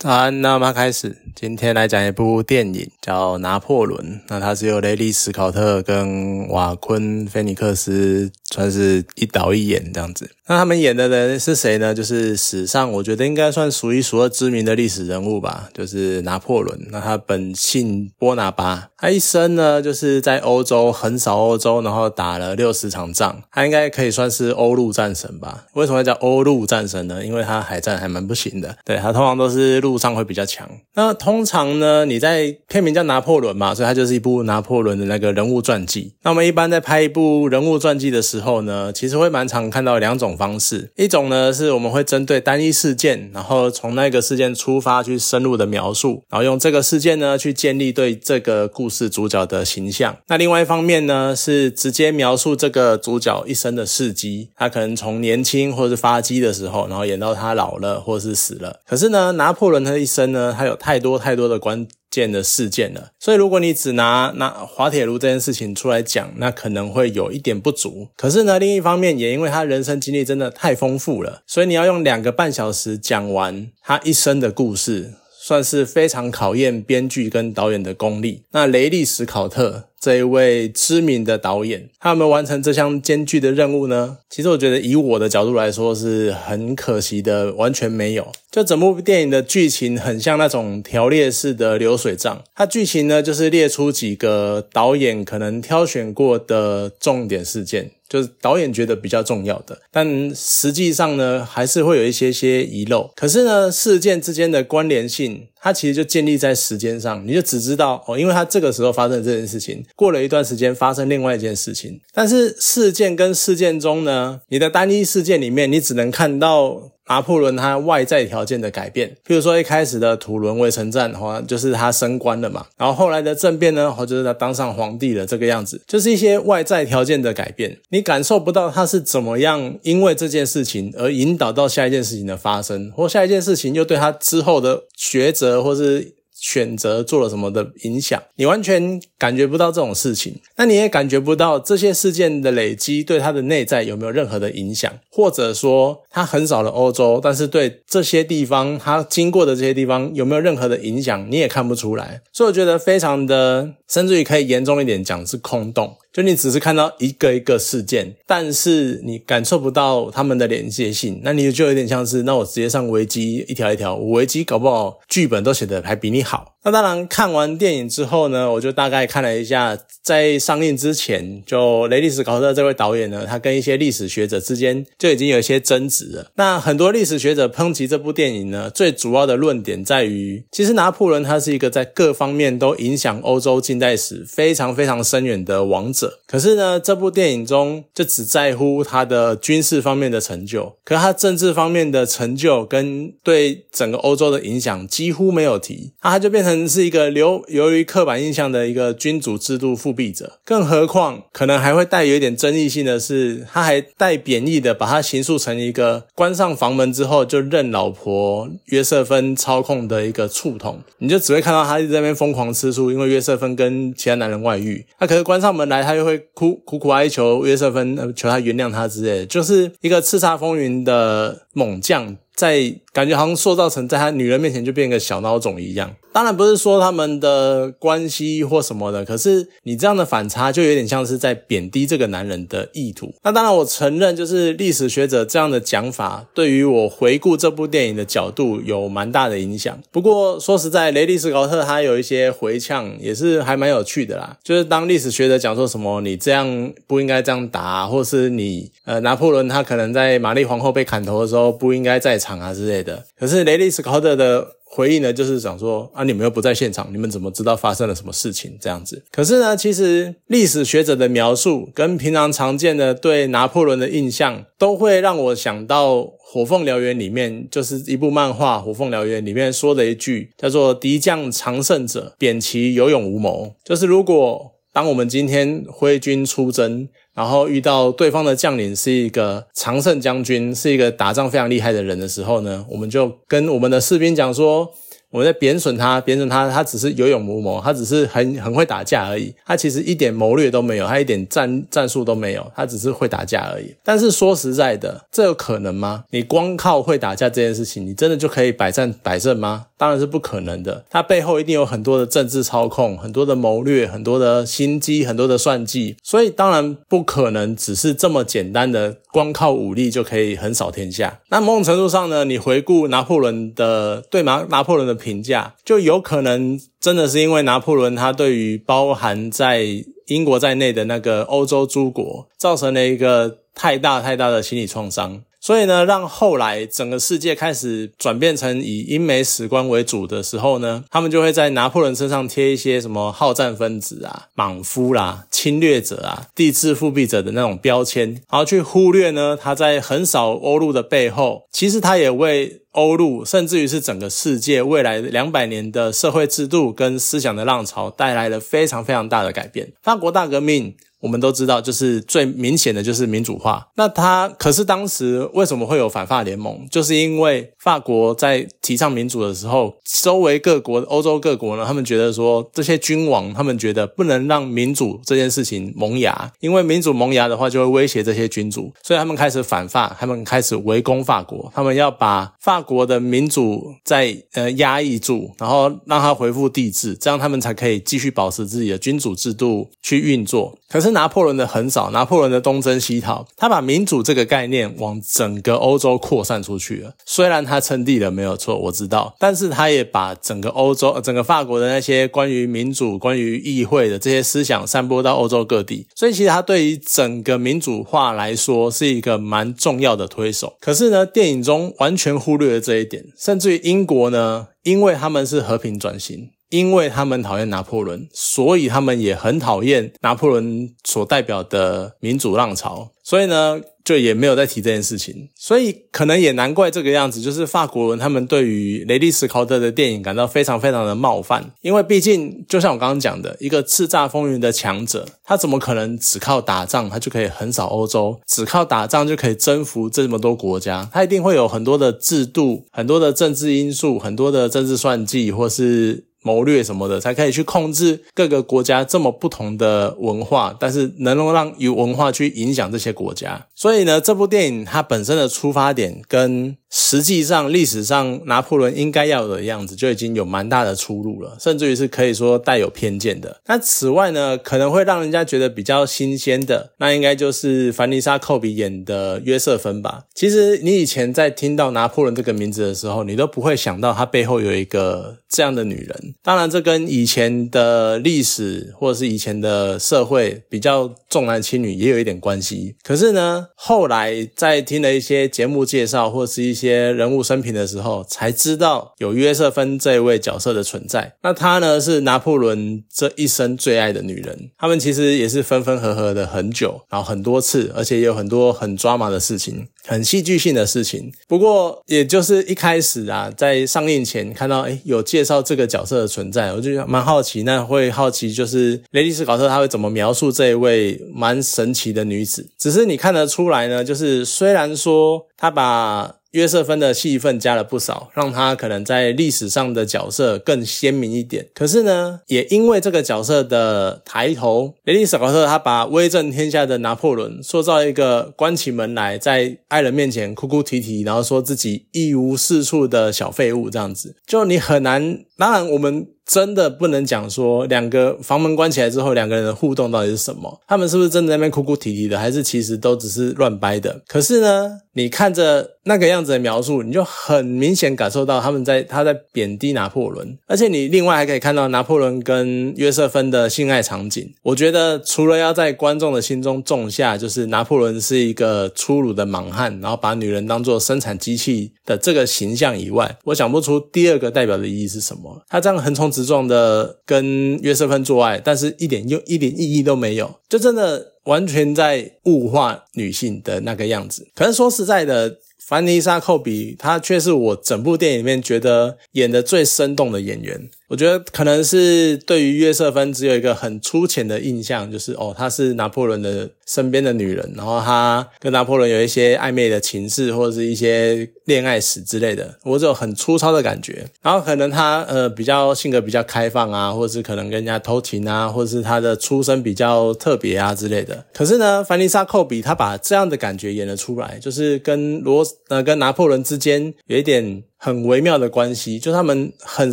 早安，那我们开始。今天来讲一部电影，叫《拿破仑》。那它是由雷利·斯考特跟瓦昆·菲尼克斯算是一导一演这样子。那他们演的人是谁呢？就是史上我觉得应该算数一数二知名的历史人物吧，就是拿破仑。那他本姓波拿巴，他一生呢就是在欧洲横扫欧洲，然后打了六十场仗。他应该可以算是欧陆战神吧？为什么叫欧陆战神呢？因为他海战还蛮不行的。对他通常都是陆上会比较强。那通常呢，你在片名叫拿破仑嘛，所以他就是一部拿破仑的那个人物传记。那我们一般在拍一部人物传记的时候呢，其实会蛮常看到两种。方式一种呢，是我们会针对单一事件，然后从那个事件出发去深入的描述，然后用这个事件呢去建立对这个故事主角的形象。那另外一方面呢，是直接描述这个主角一生的事迹，他可能从年轻或是发迹的时候，然后演到他老了或是死了。可是呢，拿破仑他一生呢，他有太多太多的关。件的事件了，所以如果你只拿拿滑铁卢这件事情出来讲，那可能会有一点不足。可是呢，另一方面也因为他人生经历真的太丰富了，所以你要用两个半小时讲完他一生的故事，算是非常考验编剧跟导演的功力。那雷利·史考特。这一位知名的导演，他有没有完成这项艰巨的任务呢？其实我觉得，以我的角度来说，是很可惜的，完全没有。就整部电影的剧情很像那种条列式的流水账，它剧情呢就是列出几个导演可能挑选过的重点事件。就是导演觉得比较重要的，但实际上呢，还是会有一些些遗漏。可是呢，事件之间的关联性，它其实就建立在时间上，你就只知道哦，因为它这个时候发生这件事情，过了一段时间发生另外一件事情。但是事件跟事件中呢，你的单一事件里面，你只能看到。拿破仑他外在条件的改变，譬如说一开始的土伦围城战，好像就是他升官了嘛，然后后来的政变呢，或者是他当上皇帝了这个样子，就是一些外在条件的改变，你感受不到他是怎么样因为这件事情而引导到下一件事情的发生，或下一件事情又对他之后的抉择或是。选择做了什么的影响，你完全感觉不到这种事情，那你也感觉不到这些事件的累积对他的内在有没有任何的影响，或者说他横扫了欧洲，但是对这些地方他经过的这些地方有没有任何的影响，你也看不出来，所以我觉得非常的，甚至于可以严重一点讲是空洞。就你只是看到一个一个事件，但是你感受不到他们的连接性，那你就有点像是，那我直接上维基一条一条，我维基搞不好剧本都写的还比你好。那当然，看完电影之后呢，我就大概看了一下，在上映之前，就雷利斯考特这位导演呢，他跟一些历史学者之间就已经有一些争执了。那很多历史学者抨击这部电影呢，最主要的论点在于，其实拿破仑他是一个在各方面都影响欧洲近代史非常非常深远的王者。可是呢，这部电影中就只在乎他的军事方面的成就，可他政治方面的成就跟对整个欧洲的影响几乎没有提，那他就变成是一个流由于刻板印象的一个君主制度复辟者。更何况，可能还会带有一点争议性的是，他还带贬义的把他形塑成一个关上房门之后就任老婆约瑟芬操控的一个醋桶，你就只会看到他在那边疯狂吃醋，因为约瑟芬跟其他男人外遇。他可是关上门来，他。又会哭苦苦哀求约瑟芬，求他原谅他之类的，就是一个叱咤风云的猛将。在感觉好像塑造成在他女人面前就变个小孬种一样。当然不是说他们的关系或什么的，可是你这样的反差就有点像是在贬低这个男人的意图。那当然我承认，就是历史学者这样的讲法，对于我回顾这部电影的角度有蛮大的影响。不过说实在，雷利斯考特他有一些回呛，也是还蛮有趣的啦。就是当历史学者讲说什么你这样不应该这样打，或是你呃拿破仑他可能在玛丽皇后被砍头的时候不应该在场。啊之类的，可是雷利斯考特的回应呢，就是想说啊，你们又不在现场，你们怎么知道发生了什么事情？这样子。可是呢，其实历史学者的描述跟平常常见的对拿破仑的印象，都会让我想到《火凤燎原》里面，就是一部漫画《火凤燎原》里面说的一句，叫做“敌将常胜者，贬其有勇无谋”。就是如果当我们今天挥军出征，然后遇到对方的将领是一个常胜将军，是一个打仗非常厉害的人的时候呢，我们就跟我们的士兵讲说：“我在贬损他，贬损他，他只是有勇无谋，他只是很很会打架而已，他其实一点谋略都没有，他一点战战术都没有，他只是会打架而已。但是说实在的，这有可能吗？你光靠会打架这件事情，你真的就可以百战百胜吗？当然是不可能的，他背后一定有很多的政治操控，很多的谋略，很多的心机，很多的算计，所以当然不可能只是这么简单的光靠武力就可以横扫天下。那某种程度上呢，你回顾拿破仑的对拿拿破仑的评价，就有可能真的是因为拿破仑他对于包含在英国在内的那个欧洲诸国造成了一个太大太大的心理创伤。所以呢，让后来整个世界开始转变成以英美史观为主的时候呢，他们就会在拿破仑身上贴一些什么好战分子啊、莽夫啦、侵略者啊、地质复辟者的那种标签，然后去忽略呢他在横扫欧陆的背后，其实他也为欧陆，甚至于是整个世界未来两百年的社会制度跟思想的浪潮带来了非常非常大的改变。法国大革命。我们都知道，就是最明显的就是民主化。那他可是当时为什么会有反法联盟？就是因为法国在提倡民主的时候，周围各国、欧洲各国呢，他们觉得说这些君王，他们觉得不能让民主这件事情萌芽，因为民主萌芽的话，就会威胁这些君主，所以他们开始反法，他们开始围攻法国，他们要把法国的民主在呃压抑住，然后让它恢复帝制，这样他们才可以继续保持自己的君主制度去运作。可是拿破仑的横扫，拿破仑的东征西讨，他把民主这个概念往整个欧洲扩散出去了。虽然他称帝了没有错，我知道，但是他也把整个欧洲、整个法国的那些关于民主、关于议会的这些思想散播到欧洲各地。所以其实他对于整个民主化来说是一个蛮重要的推手。可是呢，电影中完全忽略了这一点，甚至于英国呢，因为他们是和平转型。因为他们讨厌拿破仑，所以他们也很讨厌拿破仑所代表的民主浪潮。所以呢，就也没有再提这件事情。所以可能也难怪这个样子，就是法国人他们对于雷利·斯考特的电影感到非常非常的冒犯。因为毕竟，就像我刚刚讲的，一个叱咤风云的强者，他怎么可能只靠打仗他就可以横扫欧洲？只靠打仗就可以征服这么多国家？他一定会有很多的制度、很多的政治因素、很多的政治算计，或是。谋略什么的，才可以去控制各个国家这么不同的文化，但是能够让有文化去影响这些国家。所以呢，这部电影它本身的出发点跟实际上历史上拿破仑应该要有的样子就已经有蛮大的出入了，甚至于是可以说带有偏见的。那此外呢，可能会让人家觉得比较新鲜的，那应该就是凡妮莎·寇比演的约瑟芬吧。其实你以前在听到拿破仑这个名字的时候，你都不会想到他背后有一个这样的女人。当然，这跟以前的历史或者是以前的社会比较重男轻女也有一点关系。可是呢，后来在听了一些节目介绍或是一些人物生平的时候，才知道有约瑟芬这一位角色的存在。那她呢，是拿破仑这一生最爱的女人。他们其实也是分分合合的很久，然后很多次，而且也有很多很抓马的事情，很戏剧性的事情。不过，也就是一开始啊，在上映前看到哎有介绍这个角色。的存在，我就蛮好奇，那会好奇就是雷迪斯考特他会怎么描述这一位蛮神奇的女子？只是你看得出来呢，就是虽然说他把。约瑟芬的戏份加了不少，让他可能在历史上的角色更鲜明一点。可是呢，也因为这个角色的抬头，雷利·斯考特他把威震天下的拿破仑塑造一个关起门来在爱人面前哭哭啼啼，然后说自己一无是处的小废物这样子，就你很难。当然，我们。真的不能讲说两个房门关起来之后两个人的互动到底是什么？他们是不是真的在那边哭哭啼啼的，还是其实都只是乱掰的？可是呢，你看着那个样子的描述，你就很明显感受到他们在他在贬低拿破仑，而且你另外还可以看到拿破仑跟约瑟芬的性爱场景。我觉得除了要在观众的心中种下就是拿破仑是一个粗鲁的莽汉，然后把女人当做生产机器的这个形象以外，我想不出第二个代表的意义是什么。他这样横冲。直撞的跟约瑟芬做爱，但是一点用一点意义都没有，就真的完全在物化女性的那个样子。可是说实在的，凡妮莎·寇比她却是我整部电影里面觉得演的最生动的演员。我觉得可能是对于约瑟芬只有一个很粗浅的印象，就是哦，她是拿破仑的身边的女人，然后她跟拿破仑有一些暧昧的情事或者是一些恋爱史之类的，我只有很粗糙的感觉。然后可能她呃比较性格比较开放啊，或者是可能跟人家偷情啊，或者是她的出身比较特别啊之类的。可是呢，凡妮莎·寇比她把这样的感觉演了出来，就是跟罗呃跟拿破仑之间有一点。很微妙的关系，就他们很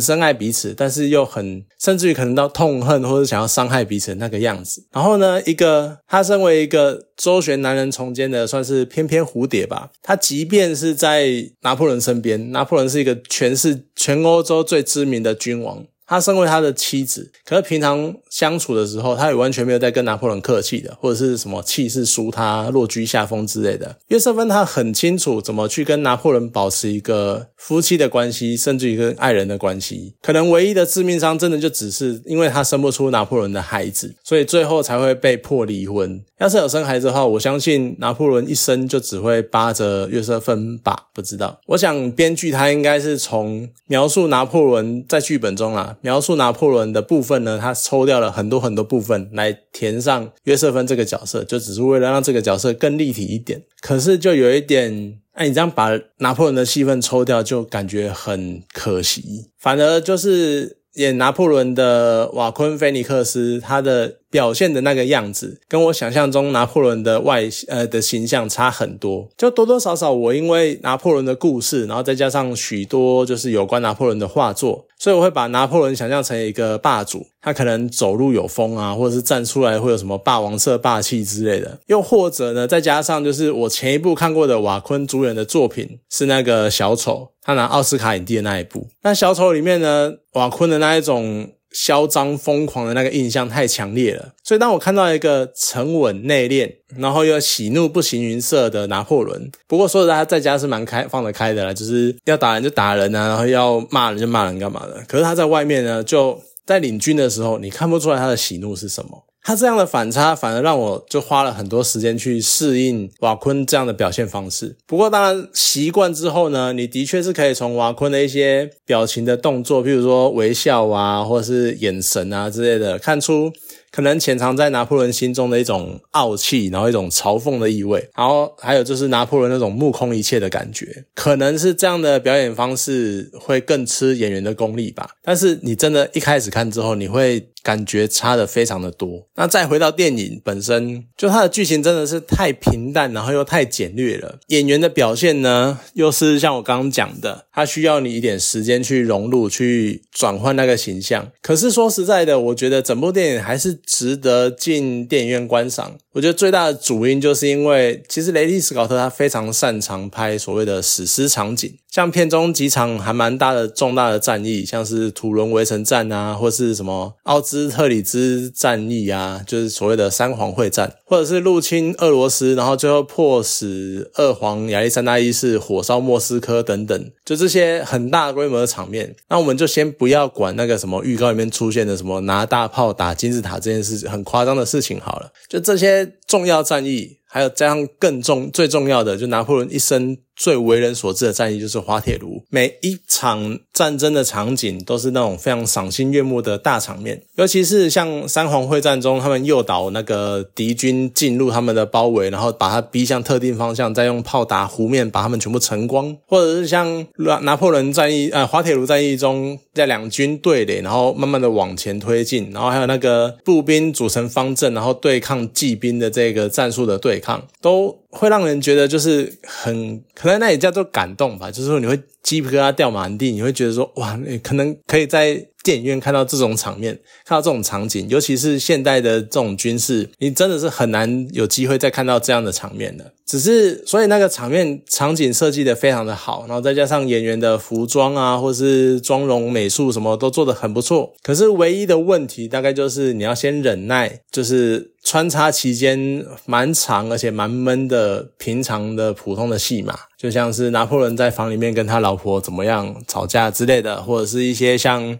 深爱彼此，但是又很甚至于可能到痛恨或者想要伤害彼此那个样子。然后呢，一个他身为一个周旋男人丛间的算是翩翩蝴蝶吧，他即便是在拿破仑身边，拿破仑是一个全是全欧洲最知名的君王。他身为他的妻子，可是平常相处的时候，他也完全没有在跟拿破仑客气的，或者是什么气势输他、落居下风之类的。约瑟芬他很清楚怎么去跟拿破仑保持一个夫妻的关系，甚至于跟爱人的关系。可能唯一的致命伤，真的就只是因为他生不出拿破仑的孩子，所以最后才会被迫离婚。要是有生孩子的话，我相信拿破仑一生就只会扒着约瑟芬吧。不知道，我想编剧他应该是从描述拿破仑在剧本中啊描述拿破仑的部分呢，他抽掉了很多很多部分来填上约瑟芬这个角色，就只是为了让这个角色更立体一点。可是就有一点，哎，你这样把拿破仑的戏份抽掉，就感觉很可惜。反而就是演拿破仑的瓦昆·菲尼克斯，他的。表现的那个样子，跟我想象中拿破仑的外呃的形象差很多。就多多少少，我因为拿破仑的故事，然后再加上许多就是有关拿破仑的画作，所以我会把拿破仑想象成一个霸主，他可能走路有风啊，或者是站出来会有什么霸王色霸气之类的。又或者呢，再加上就是我前一部看过的瓦昆主演的作品是那个小丑，他拿奥斯卡影帝的那一部。那小丑里面呢，瓦昆的那一种。嚣张疯狂的那个印象太强烈了，所以当我看到一个沉稳内敛，然后又喜怒不形于色的拿破仑，不过说实在，他在家是蛮开放得开的啦，就是要打人就打人啊，然后要骂人就骂人干嘛的。可是他在外面呢，就在领军的时候，你看不出来他的喜怒是什么。他这样的反差，反而让我就花了很多时间去适应瓦昆这样的表现方式。不过，当然习惯之后呢，你的确是可以从瓦昆的一些表情的动作，譬如说微笑啊，或是眼神啊之类的，看出。可能潜藏在拿破仑心中的一种傲气，然后一种嘲讽的意味，然后还有就是拿破仑那种目空一切的感觉，可能是这样的表演方式会更吃演员的功力吧。但是你真的一开始看之后，你会感觉差的非常的多。那再回到电影本身，就它的剧情真的是太平淡，然后又太简略了。演员的表现呢，又是像我刚刚讲的，它需要你一点时间去融入、去转换那个形象。可是说实在的，我觉得整部电影还是。值得进电影院观赏。我觉得最大的主因就是因为，其实雷利斯考特他非常擅长拍所谓的史诗场景，像片中几场还蛮大的重大的战役，像是土伦围城战啊，或是什么奥兹斯特里兹战役啊，就是所谓的三皇会战，或者是入侵俄罗斯，然后最后迫使二皇亚历山大一世火烧莫斯科等等，就这些很大规模的场面。那我们就先不要管那个什么预告里面出现的什么拿大炮打金字塔这件事很夸张的事情好了，就这些。重要战役，还有加上更重、最重要的，就拿破仑一生。最为人所知的战役就是滑铁卢，每一场战争的场景都是那种非常赏心悦目的大场面，尤其是像三皇会战中，他们诱导那个敌军进入他们的包围，然后把他逼向特定方向，再用炮打湖面把他们全部晨光，或者是像拿拿破仑战役、呃滑铁卢战役中，在两军对垒，然后慢慢的往前推进，然后还有那个步兵组成方阵，然后对抗骑兵的这个战术的对抗，都。会让人觉得就是很可能那也叫做感动吧，就是说你会鸡皮疙瘩掉满地，你会觉得说哇，你可能可以在电影院看到这种场面，看到这种场景，尤其是现代的这种军事，你真的是很难有机会再看到这样的场面的。只是所以那个场面场景设计的非常的好，然后再加上演员的服装啊，或是妆容美术什么都做的很不错。可是唯一的问题大概就是你要先忍耐，就是穿插期间蛮长而且蛮闷的平常的普通的戏码，就像是拿破仑在房里面跟他老婆怎么样吵架之类的，或者是一些像。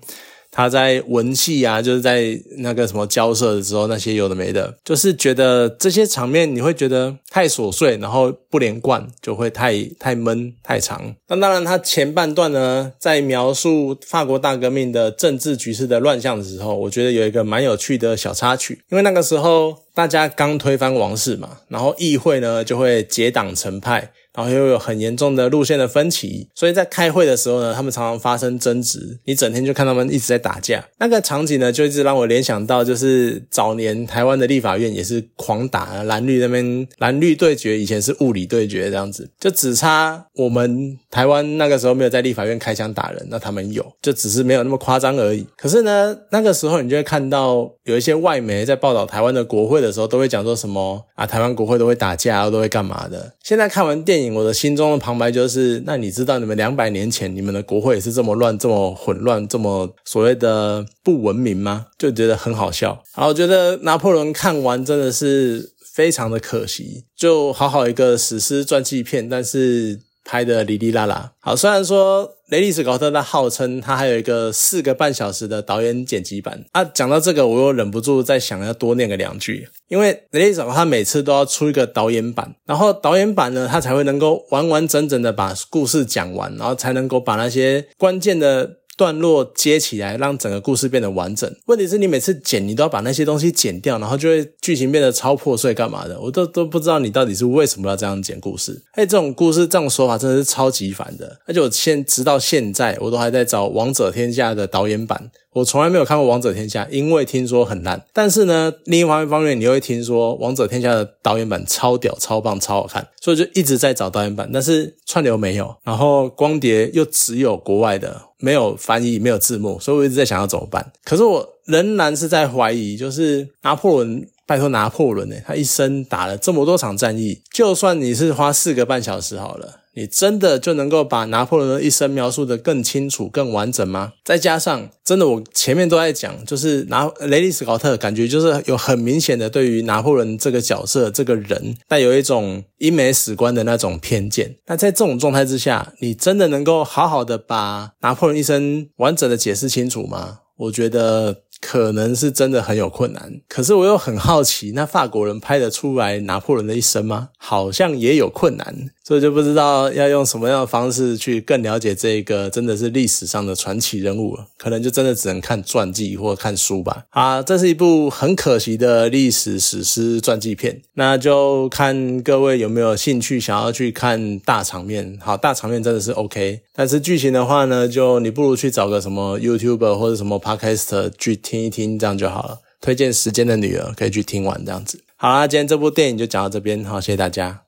他在文戏啊，就是在那个什么交涉的时候，那些有的没的，就是觉得这些场面你会觉得太琐碎，然后不连贯，就会太太闷太长。那当然，他前半段呢，在描述法国大革命的政治局势的乱象的时候，我觉得有一个蛮有趣的小插曲，因为那个时候大家刚推翻王室嘛，然后议会呢就会结党成派。然后又有很严重的路线的分歧，所以在开会的时候呢，他们常常发生争执。你整天就看他们一直在打架，那个场景呢，就一直让我联想到，就是早年台湾的立法院也是狂打蓝绿那边蓝绿对决，以前是物理对决这样子，就只差我们台湾那个时候没有在立法院开枪打人，那他们有，就只是没有那么夸张而已。可是呢，那个时候你就会看到有一些外媒在报道台湾的国会的时候，都会讲说什么啊，台湾国会都会打架，都会干嘛的。现在看完电影。我的心中的旁白就是：那你知道，你们两百年前你们的国会也是这么乱、这么混乱、这么所谓的不文明吗？就觉得很好笑。然后觉得拿破仑看完真的是非常的可惜，就好好一个史诗传记片，但是。拍的哩哩啦啦，好，虽然说雷利斯高特他号称他还有一个四个半小时的导演剪辑版啊，讲到这个我又忍不住再想要多念个两句，因为雷利斯他每次都要出一个导演版，然后导演版呢他才会能够完完整整的把故事讲完，然后才能够把那些关键的。段落接起来，让整个故事变得完整。问题是你每次剪，你都要把那些东西剪掉，然后就会剧情变得超破碎，干嘛的？我都都不知道你到底是为什么要这样剪故事。哎，这种故事这种说法真的是超级烦的。而且我现直到现在，我都还在找《王者天下》的导演版。我从来没有看过《王者天下》，因为听说很烂。但是呢，另一方面方面，你又会听说《王者天下》的导演版超屌、超棒、超好看，所以就一直在找导演版。但是串流没有，然后光碟又只有国外的，没有翻译，没有字幕，所以我一直在想要怎么办。可是我仍然是在怀疑，就是拿破仑，拜托拿破仑呢，他一生打了这么多场战役，就算你是花四个半小时好了。你真的就能够把拿破仑的一生描述的更清楚、更完整吗？再加上，真的我前面都在讲，就是拿雷利斯考特，感觉就是有很明显的对于拿破仑这个角色、这个人带有一种英美史观的那种偏见。那在这种状态之下，你真的能够好好的把拿破仑一生完整的解释清楚吗？我觉得。可能是真的很有困难，可是我又很好奇，那法国人拍得出来拿破仑的一生吗？好像也有困难，所以就不知道要用什么样的方式去更了解这个真的是历史上的传奇人物了。可能就真的只能看传记或看书吧。啊，这是一部很可惜的历史史诗传记片，那就看各位有没有兴趣想要去看大场面。好，大场面真的是 OK，但是剧情的话呢，就你不如去找个什么 YouTuber 或者什么 Podcast 去。听一听，这样就好了。推荐《时间的女儿》可以去听完，这样子。好啦，今天这部电影就讲到这边，好，谢谢大家。